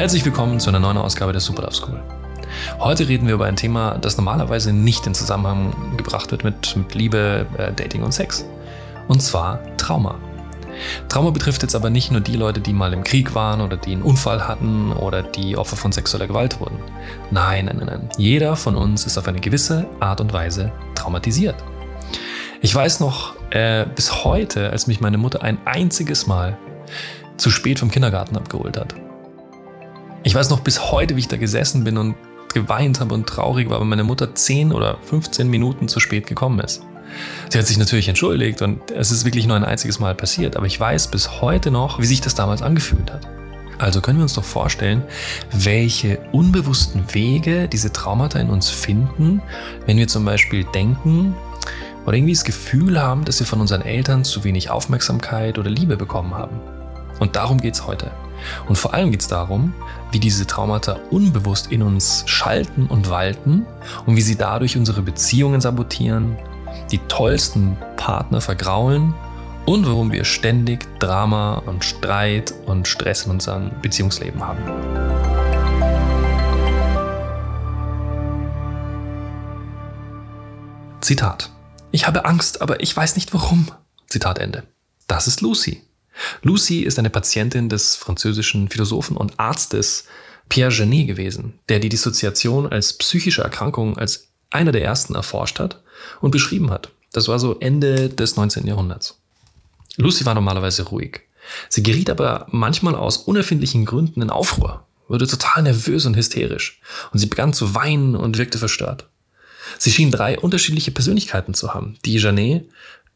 Herzlich willkommen zu einer neuen Ausgabe der Super Love School. Heute reden wir über ein Thema, das normalerweise nicht in Zusammenhang gebracht wird mit, mit Liebe, äh, Dating und Sex. Und zwar Trauma. Trauma betrifft jetzt aber nicht nur die Leute, die mal im Krieg waren oder die einen Unfall hatten oder die Opfer von sexueller Gewalt wurden. Nein, nein, nein. Jeder von uns ist auf eine gewisse Art und Weise traumatisiert. Ich weiß noch äh, bis heute, als mich meine Mutter ein einziges Mal zu spät vom Kindergarten abgeholt hat. Ich weiß noch bis heute, wie ich da gesessen bin und geweint habe und traurig war, weil meine Mutter 10 oder 15 Minuten zu spät gekommen ist. Sie hat sich natürlich entschuldigt und es ist wirklich nur ein einziges Mal passiert, aber ich weiß bis heute noch, wie sich das damals angefühlt hat. Also können wir uns doch vorstellen, welche unbewussten Wege diese Traumata in uns finden, wenn wir zum Beispiel denken oder irgendwie das Gefühl haben, dass wir von unseren Eltern zu wenig Aufmerksamkeit oder Liebe bekommen haben. Und darum geht es heute. Und vor allem geht es darum, wie diese Traumata unbewusst in uns schalten und walten und wie sie dadurch unsere Beziehungen sabotieren, die tollsten Partner vergraulen und warum wir ständig Drama und Streit und Stress in unserem Beziehungsleben haben. Zitat. Ich habe Angst, aber ich weiß nicht warum. Zitat Ende. Das ist Lucy. Lucy ist eine Patientin des französischen Philosophen und Arztes Pierre Genet gewesen, der die Dissoziation als psychische Erkrankung als einer der ersten erforscht hat und beschrieben hat. Das war so Ende des 19. Jahrhunderts. Lucy war normalerweise ruhig. Sie geriet aber manchmal aus unerfindlichen Gründen in Aufruhr, wurde total nervös und hysterisch und sie begann zu weinen und wirkte verstört. Sie schien drei unterschiedliche Persönlichkeiten zu haben, die Janet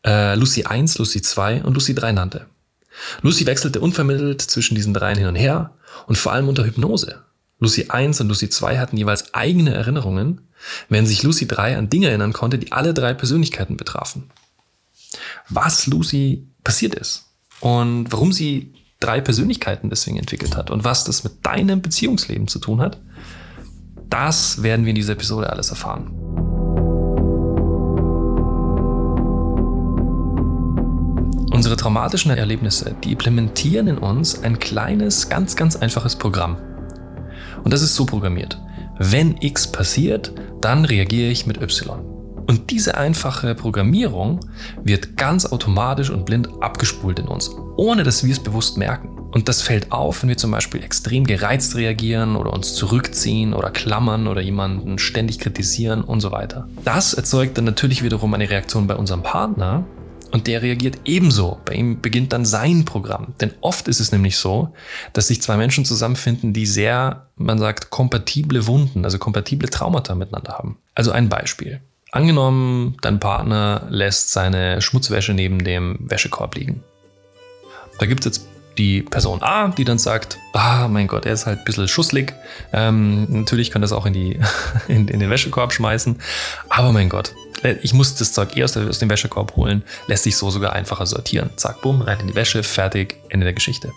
äh, Lucy 1, Lucy 2 und Lucy 3 nannte. Lucy wechselte unvermittelt zwischen diesen dreien hin und her und vor allem unter Hypnose. Lucy 1 und Lucy 2 hatten jeweils eigene Erinnerungen, während sich Lucy 3 an Dinge erinnern konnte, die alle drei Persönlichkeiten betrafen. Was Lucy passiert ist und warum sie drei Persönlichkeiten deswegen entwickelt hat und was das mit deinem Beziehungsleben zu tun hat, das werden wir in dieser Episode alles erfahren. Traumatischen Erlebnisse, die implementieren in uns ein kleines, ganz, ganz einfaches Programm. Und das ist so programmiert. Wenn X passiert, dann reagiere ich mit Y. Und diese einfache Programmierung wird ganz automatisch und blind abgespult in uns, ohne dass wir es bewusst merken. Und das fällt auf, wenn wir zum Beispiel extrem gereizt reagieren oder uns zurückziehen oder klammern oder jemanden ständig kritisieren und so weiter. Das erzeugt dann natürlich wiederum eine Reaktion bei unserem Partner, und der reagiert ebenso. Bei ihm beginnt dann sein Programm. Denn oft ist es nämlich so, dass sich zwei Menschen zusammenfinden, die sehr, man sagt, kompatible Wunden, also kompatible Traumata miteinander haben. Also ein Beispiel. Angenommen, dein Partner lässt seine Schmutzwäsche neben dem Wäschekorb liegen. Da gibt es jetzt die Person A, die dann sagt, ah, mein Gott, er ist halt ein bisschen schusslig. Ähm, natürlich kann das auch in, die, in, in, den Wäschekorb schmeißen. Aber mein Gott, ich muss das Zeug eher aus, aus dem Wäschekorb holen. Lässt sich so sogar einfacher sortieren. Zack, bumm, rein in die Wäsche, fertig, Ende der Geschichte.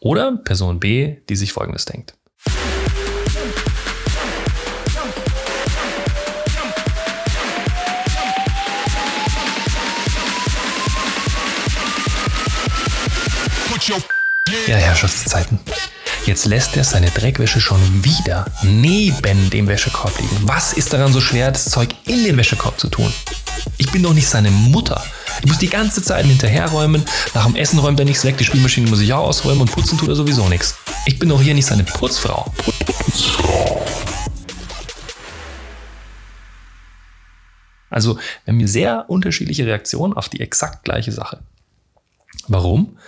Oder Person B, die sich Folgendes denkt. Ja, Herrschaftszeiten. Jetzt lässt er seine Dreckwäsche schon wieder neben dem Wäschekorb liegen. Was ist daran so schwer, das Zeug in den Wäschekorb zu tun? Ich bin doch nicht seine Mutter. Ich muss die ganze Zeit hinterherräumen. Nach dem Essen räumt er nichts weg. Die Spielmaschine muss ich auch ausräumen und putzen tut er sowieso nichts. Ich bin doch hier nicht seine Putzfrau. Also, wir haben sehr unterschiedliche Reaktionen auf die exakt gleiche Sache. Warum?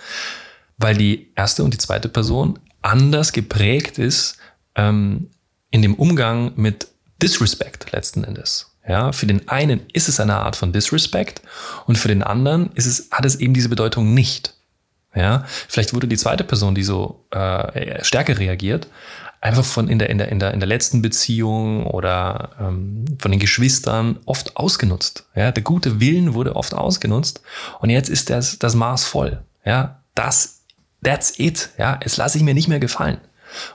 Weil die erste und die zweite Person anders geprägt ist ähm, in dem Umgang mit Disrespect letzten Endes. Ja, für den einen ist es eine Art von Disrespect und für den anderen ist es, hat es eben diese Bedeutung nicht. Ja, vielleicht wurde die zweite Person, die so äh, stärker reagiert, einfach von in der, in der, in der, in der letzten Beziehung oder ähm, von den Geschwistern oft ausgenutzt. Ja, der gute Willen wurde oft ausgenutzt und jetzt ist das, das Maß voll. Ja, das That's it. Ja, es lasse ich mir nicht mehr gefallen.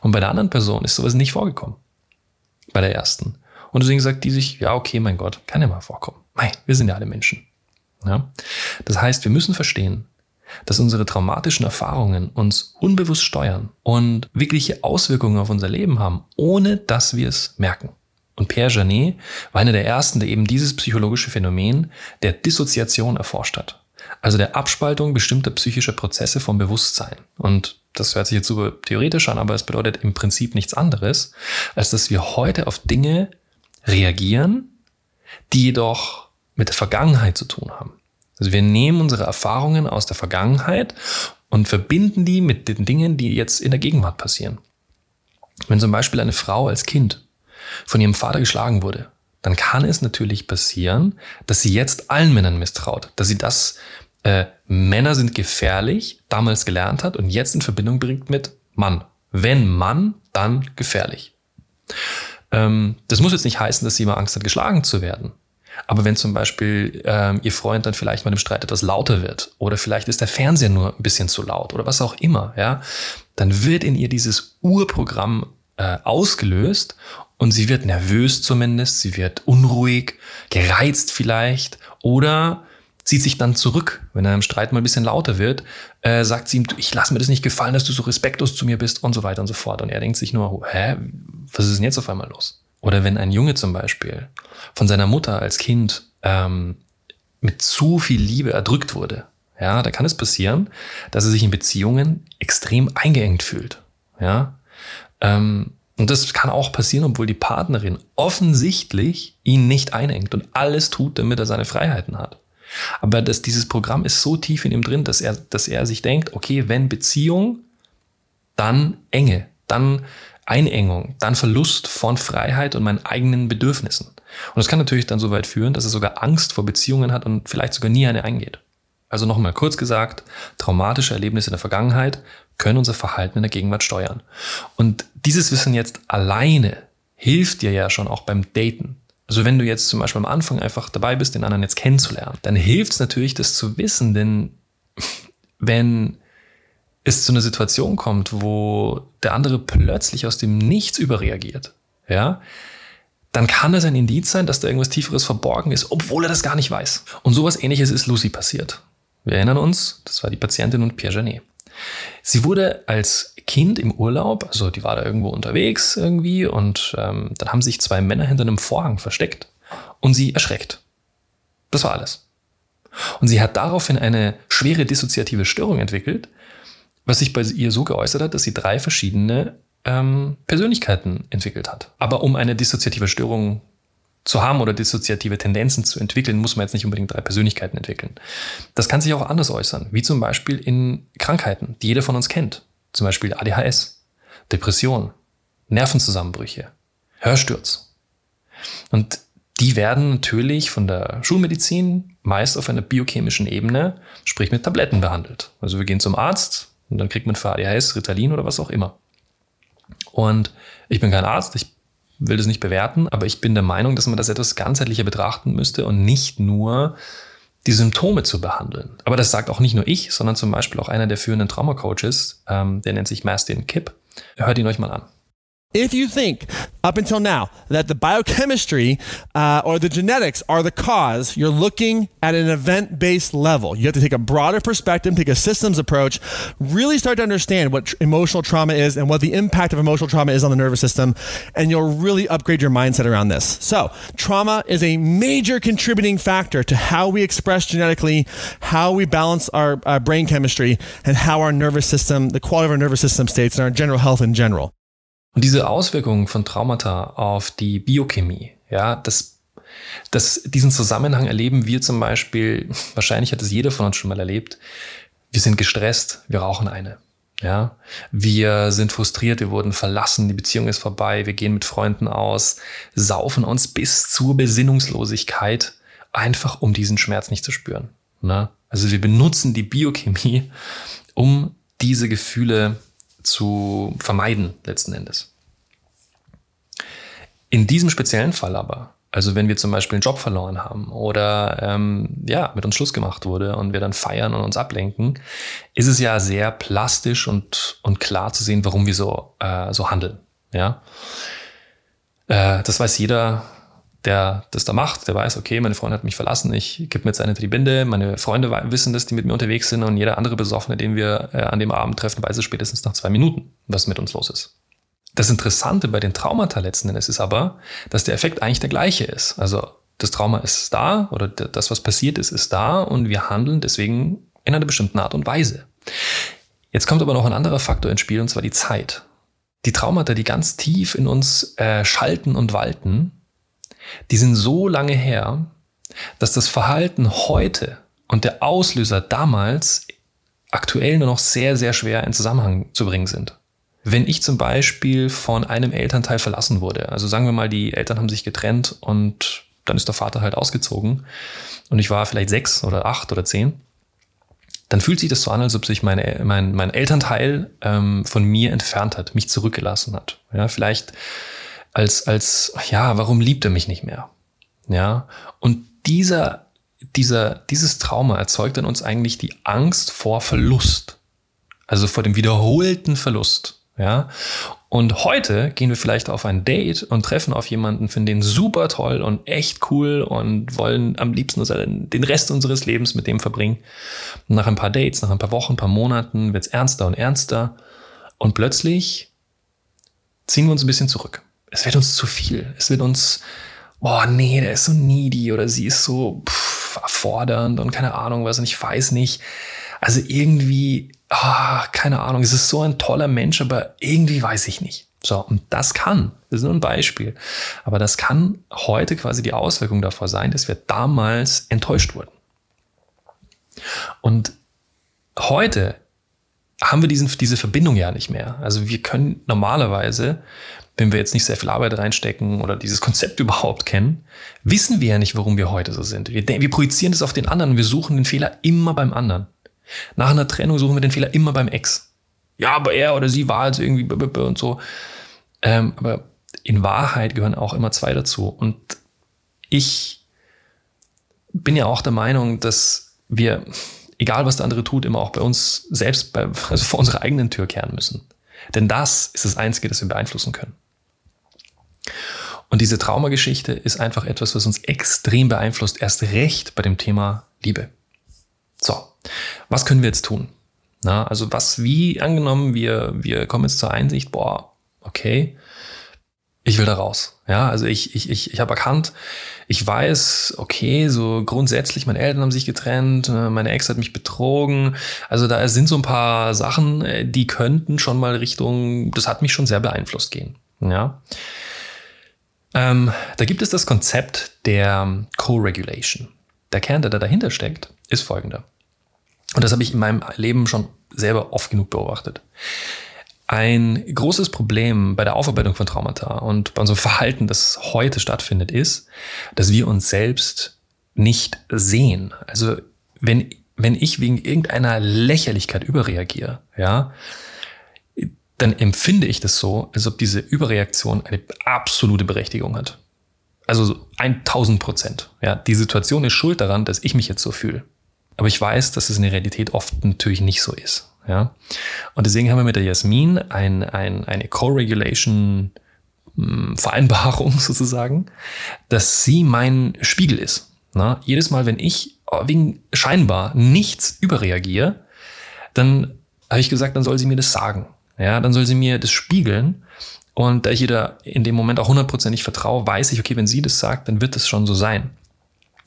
Und bei der anderen Person ist sowas nicht vorgekommen. Bei der ersten. Und deswegen sagt die sich, ja, okay, mein Gott, kann ja mal vorkommen. Mei, wir sind ja alle Menschen. Ja? Das heißt, wir müssen verstehen, dass unsere traumatischen Erfahrungen uns unbewusst steuern und wirkliche Auswirkungen auf unser Leben haben, ohne dass wir es merken. Und Pierre Janet war einer der ersten, der eben dieses psychologische Phänomen der Dissoziation erforscht hat. Also der Abspaltung bestimmter psychischer Prozesse vom Bewusstsein. Und das hört sich jetzt super theoretisch an, aber es bedeutet im Prinzip nichts anderes, als dass wir heute auf Dinge reagieren, die jedoch mit der Vergangenheit zu tun haben. Also wir nehmen unsere Erfahrungen aus der Vergangenheit und verbinden die mit den Dingen, die jetzt in der Gegenwart passieren. Wenn zum Beispiel eine Frau als Kind von ihrem Vater geschlagen wurde, dann kann es natürlich passieren, dass sie jetzt allen Männern misstraut, dass sie das äh, Männer sind gefährlich damals gelernt hat und jetzt in Verbindung bringt mit Mann. Wenn Mann, dann gefährlich. Ähm, das muss jetzt nicht heißen, dass sie immer Angst hat, geschlagen zu werden. Aber wenn zum Beispiel ähm, ihr Freund dann vielleicht mal im Streit etwas lauter wird oder vielleicht ist der Fernseher nur ein bisschen zu laut oder was auch immer, ja, dann wird in ihr dieses Urprogramm äh, ausgelöst und sie wird nervös zumindest, sie wird unruhig, gereizt vielleicht oder zieht sich dann zurück, wenn er im Streit mal ein bisschen lauter wird, äh, sagt sie ihm, ich lasse mir das nicht gefallen, dass du so respektlos zu mir bist und so weiter und so fort. Und er denkt sich nur, hä, was ist denn jetzt auf einmal los? Oder wenn ein Junge zum Beispiel von seiner Mutter als Kind ähm, mit zu viel Liebe erdrückt wurde, ja, da kann es passieren, dass er sich in Beziehungen extrem eingeengt fühlt. Ja, ähm, und das kann auch passieren, obwohl die Partnerin offensichtlich ihn nicht einengt und alles tut, damit er seine Freiheiten hat. Aber das, dieses Programm ist so tief in ihm drin, dass er, dass er sich denkt, okay, wenn Beziehung, dann Enge, dann Einengung, dann Verlust von Freiheit und meinen eigenen Bedürfnissen. Und das kann natürlich dann so weit führen, dass er sogar Angst vor Beziehungen hat und vielleicht sogar nie eine eingeht. Also nochmal kurz gesagt, traumatische Erlebnisse in der Vergangenheit können unser Verhalten in der Gegenwart steuern. Und dieses Wissen jetzt alleine hilft dir ja schon auch beim Daten. Also wenn du jetzt zum Beispiel am Anfang einfach dabei bist, den anderen jetzt kennenzulernen, dann hilft es natürlich, das zu wissen, denn wenn es zu einer Situation kommt, wo der andere plötzlich aus dem Nichts überreagiert, ja, dann kann das ein Indiz sein, dass da irgendwas Tieferes verborgen ist, obwohl er das gar nicht weiß. Und sowas ähnliches ist Lucy passiert. Wir erinnern uns, das war die Patientin und Pierre Janet. Sie wurde als Kind im Urlaub, also die war da irgendwo unterwegs irgendwie und ähm, dann haben sich zwei Männer hinter einem Vorhang versteckt und sie erschreckt. Das war alles. Und sie hat daraufhin eine schwere dissoziative Störung entwickelt, was sich bei ihr so geäußert hat, dass sie drei verschiedene ähm, Persönlichkeiten entwickelt hat. Aber um eine dissoziative Störung zu haben oder dissoziative Tendenzen zu entwickeln, muss man jetzt nicht unbedingt drei Persönlichkeiten entwickeln. Das kann sich auch anders äußern, wie zum Beispiel in Krankheiten, die jeder von uns kennt. Zum Beispiel ADHS, Depression, Nervenzusammenbrüche, Hörsturz. Und die werden natürlich von der Schulmedizin meist auf einer biochemischen Ebene, sprich mit Tabletten behandelt. Also wir gehen zum Arzt und dann kriegt man für ADHS Ritalin oder was auch immer. Und ich bin kein Arzt, ich will das nicht bewerten, aber ich bin der Meinung, dass man das etwas ganzheitlicher betrachten müsste und nicht nur die Symptome zu behandeln. Aber das sagt auch nicht nur ich, sondern zum Beispiel auch einer der führenden Traumacoaches, ähm, der nennt sich Mastin Kipp. Hört ihn euch mal an. If you think up until now that the biochemistry uh, or the genetics are the cause, you're looking at an event based level. You have to take a broader perspective, take a systems approach, really start to understand what tr- emotional trauma is and what the impact of emotional trauma is on the nervous system, and you'll really upgrade your mindset around this. So, trauma is a major contributing factor to how we express genetically, how we balance our uh, brain chemistry, and how our nervous system, the quality of our nervous system states, and our general health in general. Und diese Auswirkungen von Traumata auf die Biochemie, ja, das, das, diesen Zusammenhang erleben wir zum Beispiel, wahrscheinlich hat es jeder von uns schon mal erlebt, wir sind gestresst, wir rauchen eine. Ja, wir sind frustriert, wir wurden verlassen, die Beziehung ist vorbei, wir gehen mit Freunden aus, saufen uns bis zur Besinnungslosigkeit, einfach um diesen Schmerz nicht zu spüren. Ne? Also wir benutzen die Biochemie, um diese Gefühle zu vermeiden letzten Endes. In diesem speziellen Fall aber, also wenn wir zum Beispiel einen Job verloren haben oder ähm, ja, mit uns Schluss gemacht wurde und wir dann feiern und uns ablenken, ist es ja sehr plastisch und, und klar zu sehen, warum wir so, äh, so handeln. Ja? Äh, das weiß jeder, der das da macht, der weiß, okay, meine Freundin hat mich verlassen, ich gebe mir jetzt eine die Binde, meine Freunde wissen das, die mit mir unterwegs sind und jeder andere Besoffene, den wir äh, an dem Abend treffen, weiß es spätestens nach zwei Minuten, was mit uns los ist. Das Interessante bei den Traumata letzten Endes ist aber, dass der Effekt eigentlich der gleiche ist. Also das Trauma ist da oder das, was passiert ist, ist da und wir handeln deswegen in einer bestimmten Art und Weise. Jetzt kommt aber noch ein anderer Faktor ins Spiel und zwar die Zeit. Die Traumata, die ganz tief in uns äh, schalten und walten, die sind so lange her, dass das Verhalten heute und der Auslöser damals aktuell nur noch sehr, sehr schwer in Zusammenhang zu bringen sind. Wenn ich zum Beispiel von einem Elternteil verlassen wurde, also sagen wir mal, die Eltern haben sich getrennt und dann ist der Vater halt ausgezogen und ich war vielleicht sechs oder acht oder zehn, dann fühlt sich das so an, als ob sich meine, mein, mein Elternteil ähm, von mir entfernt hat, mich zurückgelassen hat. Ja, vielleicht als, als, ja, warum liebt er mich nicht mehr? Ja, und dieser, dieser, dieses Trauma erzeugt in uns eigentlich die Angst vor Verlust. Also vor dem wiederholten Verlust. Ja, und heute gehen wir vielleicht auf ein Date und treffen auf jemanden, finden den super toll und echt cool und wollen am liebsten den Rest unseres Lebens mit dem verbringen. Nach ein paar Dates, nach ein paar Wochen, ein paar Monaten wird es ernster und ernster und plötzlich ziehen wir uns ein bisschen zurück es wird uns zu viel. Es wird uns, oh nee, der ist so needy oder sie ist so pff, erfordernd und keine Ahnung was und ich weiß nicht. Also irgendwie, oh, keine Ahnung, es ist so ein toller Mensch, aber irgendwie weiß ich nicht. So, und das kann, das ist nur ein Beispiel, aber das kann heute quasi die Auswirkung davor sein, dass wir damals enttäuscht wurden. Und heute haben wir diesen, diese Verbindung ja nicht mehr. Also wir können normalerweise wenn wir jetzt nicht sehr viel Arbeit reinstecken oder dieses Konzept überhaupt kennen, wissen wir ja nicht, warum wir heute so sind. Wir, wir projizieren das auf den anderen wir suchen den Fehler immer beim anderen. Nach einer Trennung suchen wir den Fehler immer beim Ex. Ja, aber er oder sie war jetzt irgendwie und so. Ähm, aber in Wahrheit gehören auch immer zwei dazu. Und ich bin ja auch der Meinung, dass wir, egal was der andere tut, immer auch bei uns selbst, bei, also vor unserer eigenen Tür kehren müssen. Denn das ist das Einzige, das wir beeinflussen können. Und diese Traumageschichte ist einfach etwas, was uns extrem beeinflusst, erst recht bei dem Thema Liebe. So, was können wir jetzt tun? Na, also was, wie angenommen, wir, wir kommen jetzt zur Einsicht, boah, okay, ich will da raus. Ja, also ich, ich, ich, ich habe erkannt, ich weiß, okay, so grundsätzlich, meine Eltern haben sich getrennt, äh, meine Ex hat mich betrogen. Also da sind so ein paar Sachen, äh, die könnten schon mal Richtung, das hat mich schon sehr beeinflusst gehen. Ja. Ähm, da gibt es das Konzept der Co-Regulation. Der Kern, der da dahinter steckt, ist folgender. Und das habe ich in meinem Leben schon selber oft genug beobachtet. Ein großes Problem bei der Aufarbeitung von Traumata und bei unserem Verhalten, das heute stattfindet, ist, dass wir uns selbst nicht sehen. Also wenn, wenn ich wegen irgendeiner Lächerlichkeit überreagiere, ja, dann empfinde ich das so, als ob diese Überreaktion eine absolute Berechtigung hat. Also 1000 Prozent. Ja, die Situation ist schuld daran, dass ich mich jetzt so fühle. Aber ich weiß, dass es in der Realität oft natürlich nicht so ist. Ja? Und deswegen haben wir mit der Jasmin ein, ein, eine Co-Regulation hm, Vereinbarung sozusagen, dass sie mein Spiegel ist. Na? Jedes Mal, wenn ich wegen scheinbar nichts überreagiere, dann habe ich gesagt, dann soll sie mir das sagen. Ja, dann soll sie mir das spiegeln. Und da ich ihr da in dem Moment auch hundertprozentig vertraue, weiß ich, okay, wenn sie das sagt, dann wird es schon so sein.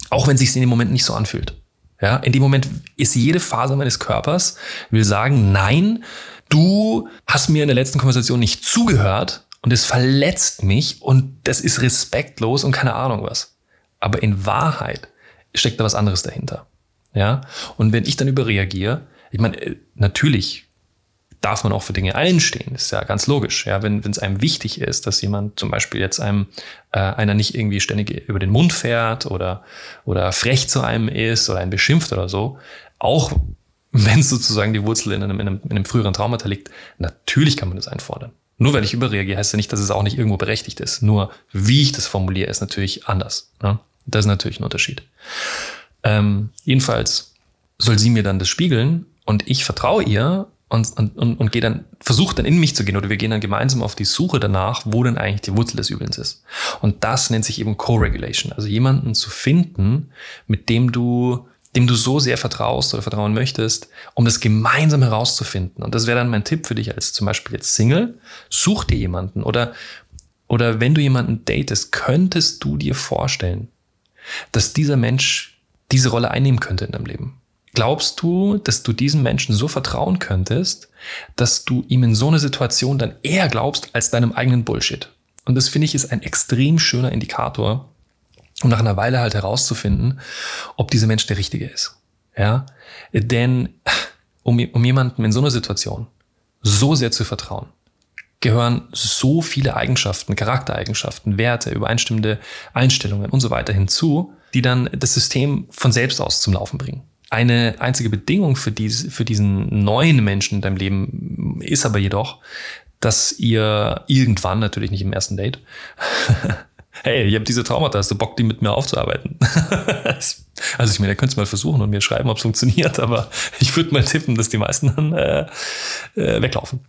Auch wenn sich in dem Moment nicht so anfühlt. Ja, in dem Moment ist jede Phase meines Körpers, will sagen, nein, du hast mir in der letzten Konversation nicht zugehört und es verletzt mich und das ist respektlos und keine Ahnung was. Aber in Wahrheit steckt da was anderes dahinter. Ja, und wenn ich dann überreagiere, ich meine, äh, natürlich darf man auch für Dinge einstehen. Das ist ja ganz logisch. Ja, wenn es einem wichtig ist, dass jemand zum Beispiel jetzt einem äh, einer nicht irgendwie ständig über den Mund fährt oder oder frech zu einem ist oder einen beschimpft oder so, auch wenn sozusagen die Wurzel in einem, in einem, in einem früheren Traumata liegt, natürlich kann man das einfordern. Nur weil ich überreagiere, heißt ja nicht, dass es auch nicht irgendwo berechtigt ist. Nur wie ich das formuliere, ist natürlich anders. Ne? Das ist natürlich ein Unterschied. Ähm, jedenfalls soll sie mir dann das spiegeln und ich vertraue ihr und, und, und, und gehe dann, versuche dann in mich zu gehen oder wir gehen dann gemeinsam auf die Suche danach, wo denn eigentlich die Wurzel des Übels ist. Und das nennt sich eben Co-Regulation. Also jemanden zu finden, mit dem du, dem du so sehr vertraust oder vertrauen möchtest, um das gemeinsam herauszufinden. Und das wäre dann mein Tipp für dich als zum Beispiel jetzt Single. Such dir jemanden oder, oder wenn du jemanden datest, könntest du dir vorstellen, dass dieser Mensch diese Rolle einnehmen könnte in deinem Leben. Glaubst du, dass du diesem Menschen so vertrauen könntest, dass du ihm in so eine Situation dann eher glaubst als deinem eigenen Bullshit? Und das finde ich ist ein extrem schöner Indikator, um nach einer Weile halt herauszufinden, ob dieser Mensch der Richtige ist. Ja, denn um, um jemanden in so einer Situation so sehr zu vertrauen, gehören so viele Eigenschaften, Charaktereigenschaften, Werte, übereinstimmende Einstellungen und so weiter hinzu, die dann das System von selbst aus zum Laufen bringen. Eine einzige Bedingung für, dies, für diesen neuen Menschen in deinem Leben ist aber jedoch, dass ihr irgendwann, natürlich nicht im ersten Date, hey, ich habe diese Traumata, hast du Bock, die mit mir aufzuarbeiten? also ich meine, ihr könnt es mal versuchen und mir schreiben, ob es funktioniert, aber ich würde mal tippen, dass die meisten dann äh, äh, weglaufen.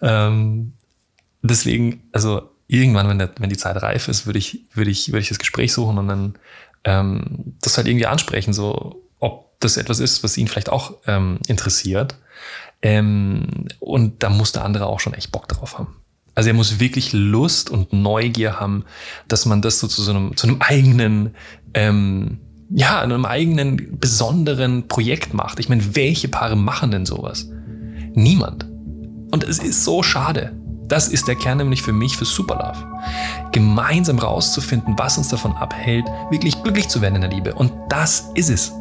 Ähm, deswegen, also irgendwann, wenn, der, wenn die Zeit reif ist, würde ich, würde ich, würde ich das Gespräch suchen und dann ähm, das halt irgendwie ansprechen, so das etwas ist, was ihn vielleicht auch ähm, interessiert. Ähm, und da muss der andere auch schon echt Bock drauf haben. Also er muss wirklich Lust und Neugier haben, dass man das so zu so einem, zu einem eigenen, ähm, ja, einem eigenen besonderen Projekt macht. Ich meine, welche Paare machen denn sowas? Niemand. Und es ist so schade. Das ist der Kern nämlich für mich für Superlove. Gemeinsam rauszufinden, was uns davon abhält, wirklich glücklich zu werden in der Liebe. Und das ist es.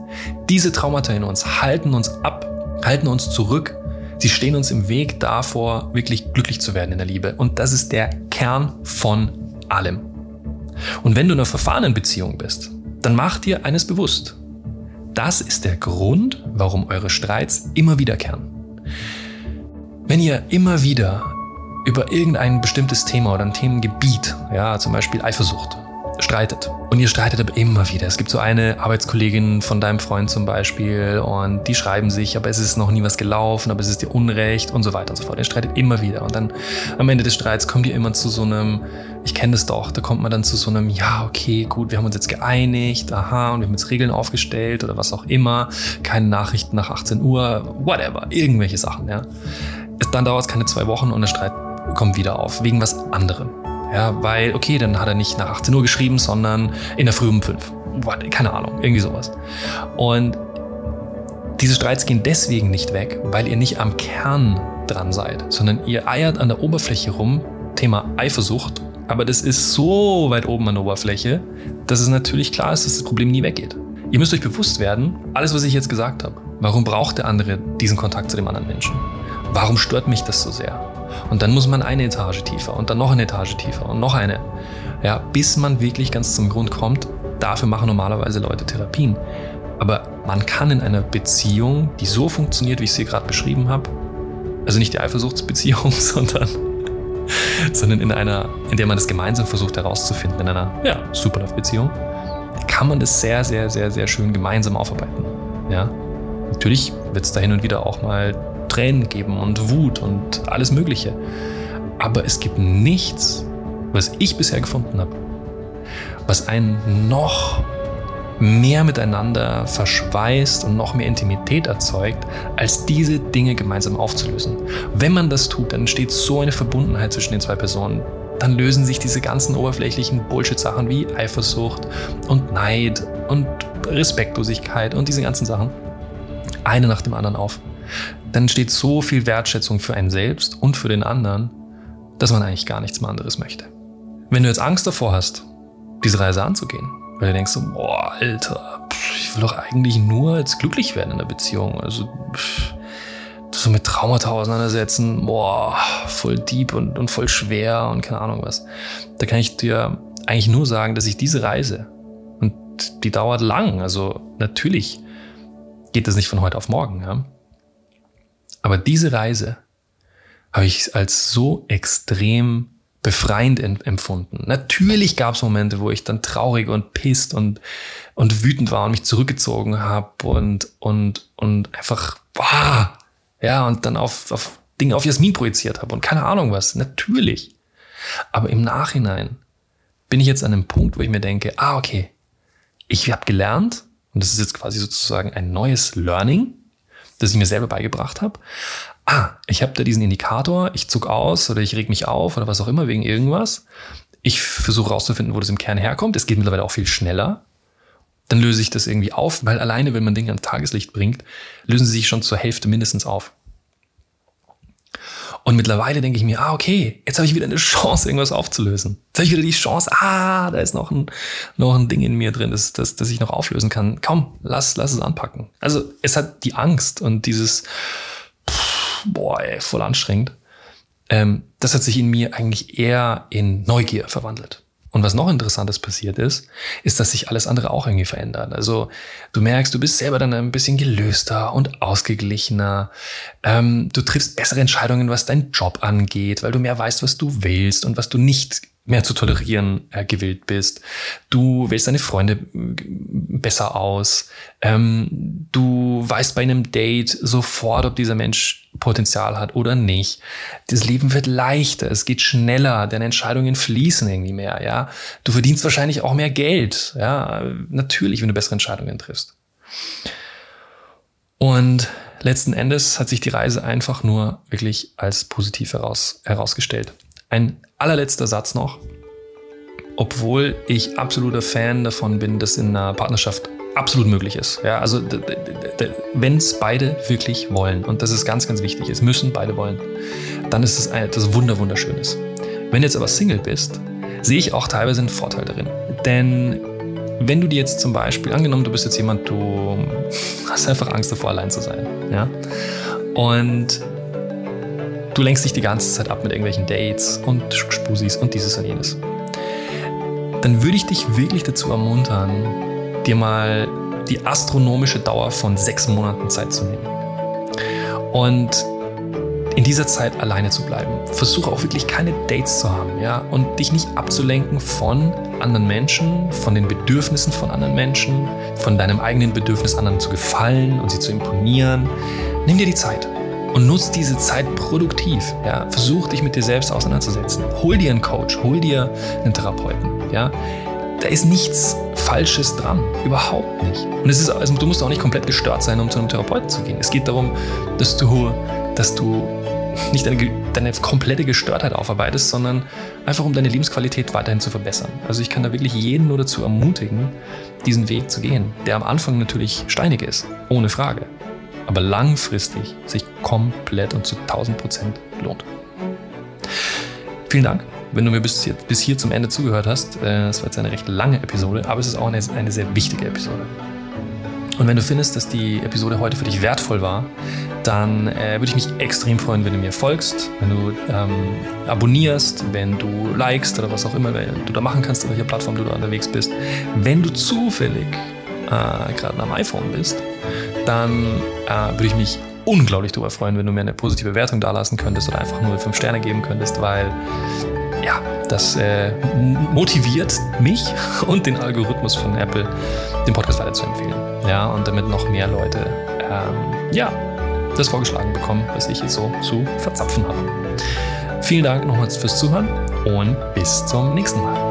Diese Traumata in uns halten uns ab, halten uns zurück. Sie stehen uns im Weg davor, wirklich glücklich zu werden in der Liebe. Und das ist der Kern von allem. Und wenn du in einer verfahrenen Beziehung bist, dann mach dir eines bewusst. Das ist der Grund, warum eure Streits immer wiederkehren. Wenn ihr immer wieder über irgendein bestimmtes Thema oder ein Themengebiet, ja, zum Beispiel Eifersucht, streitet. Und ihr streitet aber immer wieder. Es gibt so eine Arbeitskollegin von deinem Freund zum Beispiel und die schreiben sich, aber es ist noch nie was gelaufen, aber es ist dir Unrecht und so weiter und so fort. Ihr streitet immer wieder. Und dann am Ende des Streits kommt ihr immer zu so einem, ich kenne das doch, da kommt man dann zu so einem, ja, okay, gut, wir haben uns jetzt geeinigt, aha, und wir haben jetzt Regeln aufgestellt oder was auch immer. Keine Nachrichten nach 18 Uhr, whatever, irgendwelche Sachen, ja. Dann dauert es keine zwei Wochen und der Streit kommt wieder auf, wegen was anderem. Ja, weil, okay, dann hat er nicht nach 18 Uhr geschrieben, sondern in der Früh um 5. Keine Ahnung, irgendwie sowas. Und diese Streits gehen deswegen nicht weg, weil ihr nicht am Kern dran seid, sondern ihr eiert an der Oberfläche rum, Thema Eifersucht. Aber das ist so weit oben an der Oberfläche, dass es natürlich klar ist, dass das Problem nie weggeht. Ihr müsst euch bewusst werden, alles, was ich jetzt gesagt habe, warum braucht der andere diesen Kontakt zu dem anderen Menschen? Warum stört mich das so sehr? Und dann muss man eine Etage tiefer und dann noch eine Etage tiefer und noch eine. Ja, bis man wirklich ganz zum Grund kommt. Dafür machen normalerweise Leute Therapien. Aber man kann in einer Beziehung, die so funktioniert, wie ich sie gerade beschrieben habe, also nicht die Eifersuchtsbeziehung, sondern, sondern in einer, in der man das gemeinsam versucht herauszufinden, in einer ja, Superlove-Beziehung, kann man das sehr, sehr, sehr, sehr schön gemeinsam aufarbeiten. Ja? Natürlich wird es da hin und wieder auch mal Tränen geben und Wut und alles Mögliche. Aber es gibt nichts, was ich bisher gefunden habe, was einen noch mehr miteinander verschweißt und noch mehr Intimität erzeugt, als diese Dinge gemeinsam aufzulösen. Wenn man das tut, dann entsteht so eine Verbundenheit zwischen den zwei Personen. Dann lösen sich diese ganzen oberflächlichen Bullshit-Sachen wie Eifersucht und Neid und Respektlosigkeit und diese ganzen Sachen eine nach dem anderen auf dann entsteht so viel Wertschätzung für einen selbst und für den anderen, dass man eigentlich gar nichts mehr anderes möchte. Wenn du jetzt Angst davor hast, diese Reise anzugehen, weil du denkst so, boah, Alter, ich will doch eigentlich nur jetzt glücklich werden in der Beziehung. Also so mit Traumata auseinandersetzen, boah, voll deep und, und voll schwer und keine Ahnung was. Da kann ich dir eigentlich nur sagen, dass ich diese Reise, und die dauert lang, also natürlich geht das nicht von heute auf morgen, ja, aber diese Reise habe ich als so extrem befreiend empfunden. Natürlich gab es Momente, wo ich dann traurig und pisst und, und wütend war und mich zurückgezogen habe und, und, und einfach, boah, Ja, und dann auf, auf Dinge auf Jasmin projiziert habe und keine Ahnung was. Natürlich. Aber im Nachhinein bin ich jetzt an einem Punkt, wo ich mir denke, ah, okay, ich habe gelernt, und das ist jetzt quasi sozusagen ein neues Learning, das ich mir selber beigebracht habe. Ah, ich habe da diesen Indikator, ich zuck aus oder ich reg mich auf oder was auch immer wegen irgendwas. Ich versuche rauszufinden, wo das im Kern herkommt. Es geht mittlerweile auch viel schneller. Dann löse ich das irgendwie auf, weil alleine, wenn man Dinge ans Tageslicht bringt, lösen sie sich schon zur Hälfte mindestens auf. Und mittlerweile denke ich mir, ah, okay, jetzt habe ich wieder eine Chance, irgendwas aufzulösen. Jetzt habe ich wieder die Chance, ah, da ist noch ein, noch ein Ding in mir drin, das, das, das ich noch auflösen kann. Komm, lass, lass es anpacken. Also es hat die Angst und dieses, pff, boah, ey, voll anstrengend. Ähm, das hat sich in mir eigentlich eher in Neugier verwandelt. Und was noch interessantes passiert ist, ist, dass sich alles andere auch irgendwie verändert. Also du merkst, du bist selber dann ein bisschen gelöster und ausgeglichener. Ähm, du triffst bessere Entscheidungen, was deinen Job angeht, weil du mehr weißt, was du willst und was du nicht mehr zu tolerieren äh, gewillt bist. Du wählst deine Freunde äh, besser aus. Ähm, du weißt bei einem Date sofort, ob dieser Mensch Potenzial hat oder nicht. Das Leben wird leichter, es geht schneller, deine Entscheidungen fließen irgendwie mehr, ja. Du verdienst wahrscheinlich auch mehr Geld, ja. Natürlich, wenn du bessere Entscheidungen triffst. Und letzten Endes hat sich die Reise einfach nur wirklich als positiv heraus, herausgestellt. Ein allerletzter Satz noch. Obwohl ich absoluter Fan davon bin, dass in einer Partnerschaft absolut möglich ist. Ja, also wenn es beide wirklich wollen, und das ist ganz, ganz wichtig, es müssen beide wollen, dann ist es etwas Wunder, Wunderschönes. Wenn du jetzt aber Single bist, sehe ich auch teilweise einen Vorteil darin. Denn wenn du dir jetzt zum Beispiel, angenommen, du bist jetzt jemand, du hast einfach Angst davor, allein zu sein, ja, und Du lenkst dich die ganze Zeit ab mit irgendwelchen Dates und Spusis und dieses und jenes. Dann würde ich dich wirklich dazu ermuntern, dir mal die astronomische Dauer von sechs Monaten Zeit zu nehmen. Und in dieser Zeit alleine zu bleiben. Versuche auch wirklich keine Dates zu haben, ja, und dich nicht abzulenken von anderen Menschen, von den Bedürfnissen von anderen Menschen, von deinem eigenen Bedürfnis, anderen zu gefallen und sie zu imponieren. Nimm dir die Zeit und nutz diese Zeit produktiv. Ja? Versuch dich mit dir selbst auseinanderzusetzen. Hol dir einen Coach, hol dir einen Therapeuten. Ja? Da ist nichts Falsches dran. Überhaupt nicht. Und es ist, also du musst auch nicht komplett gestört sein, um zu einem Therapeuten zu gehen. Es geht darum, dass du, dass du nicht deine, deine komplette Gestörtheit aufarbeitest, sondern einfach um deine Lebensqualität weiterhin zu verbessern. Also ich kann da wirklich jeden nur dazu ermutigen, diesen Weg zu gehen, der am Anfang natürlich steinig ist, ohne Frage aber langfristig sich komplett und zu 1000 Prozent lohnt. Vielen Dank, wenn du mir bis hier, bis hier zum Ende zugehört hast. Äh, es war jetzt eine recht lange Episode, aber es ist auch eine, eine sehr wichtige Episode. Und wenn du findest, dass die Episode heute für dich wertvoll war, dann äh, würde ich mich extrem freuen, wenn du mir folgst, wenn du ähm, abonnierst, wenn du likest oder was auch immer du da machen kannst, auf welcher Plattform du da unterwegs bist. Wenn du zufällig äh, gerade am iPhone bist, dann äh, würde ich mich unglaublich darüber freuen, wenn du mir eine positive Bewertung dalassen könntest oder einfach nur fünf Sterne geben könntest, weil ja, das äh, motiviert mich und den Algorithmus von Apple, den Podcast weiterzuempfehlen. Ja, und damit noch mehr Leute ähm, ja, das vorgeschlagen bekommen, was ich jetzt so zu verzapfen habe. Vielen Dank nochmals fürs Zuhören und bis zum nächsten Mal.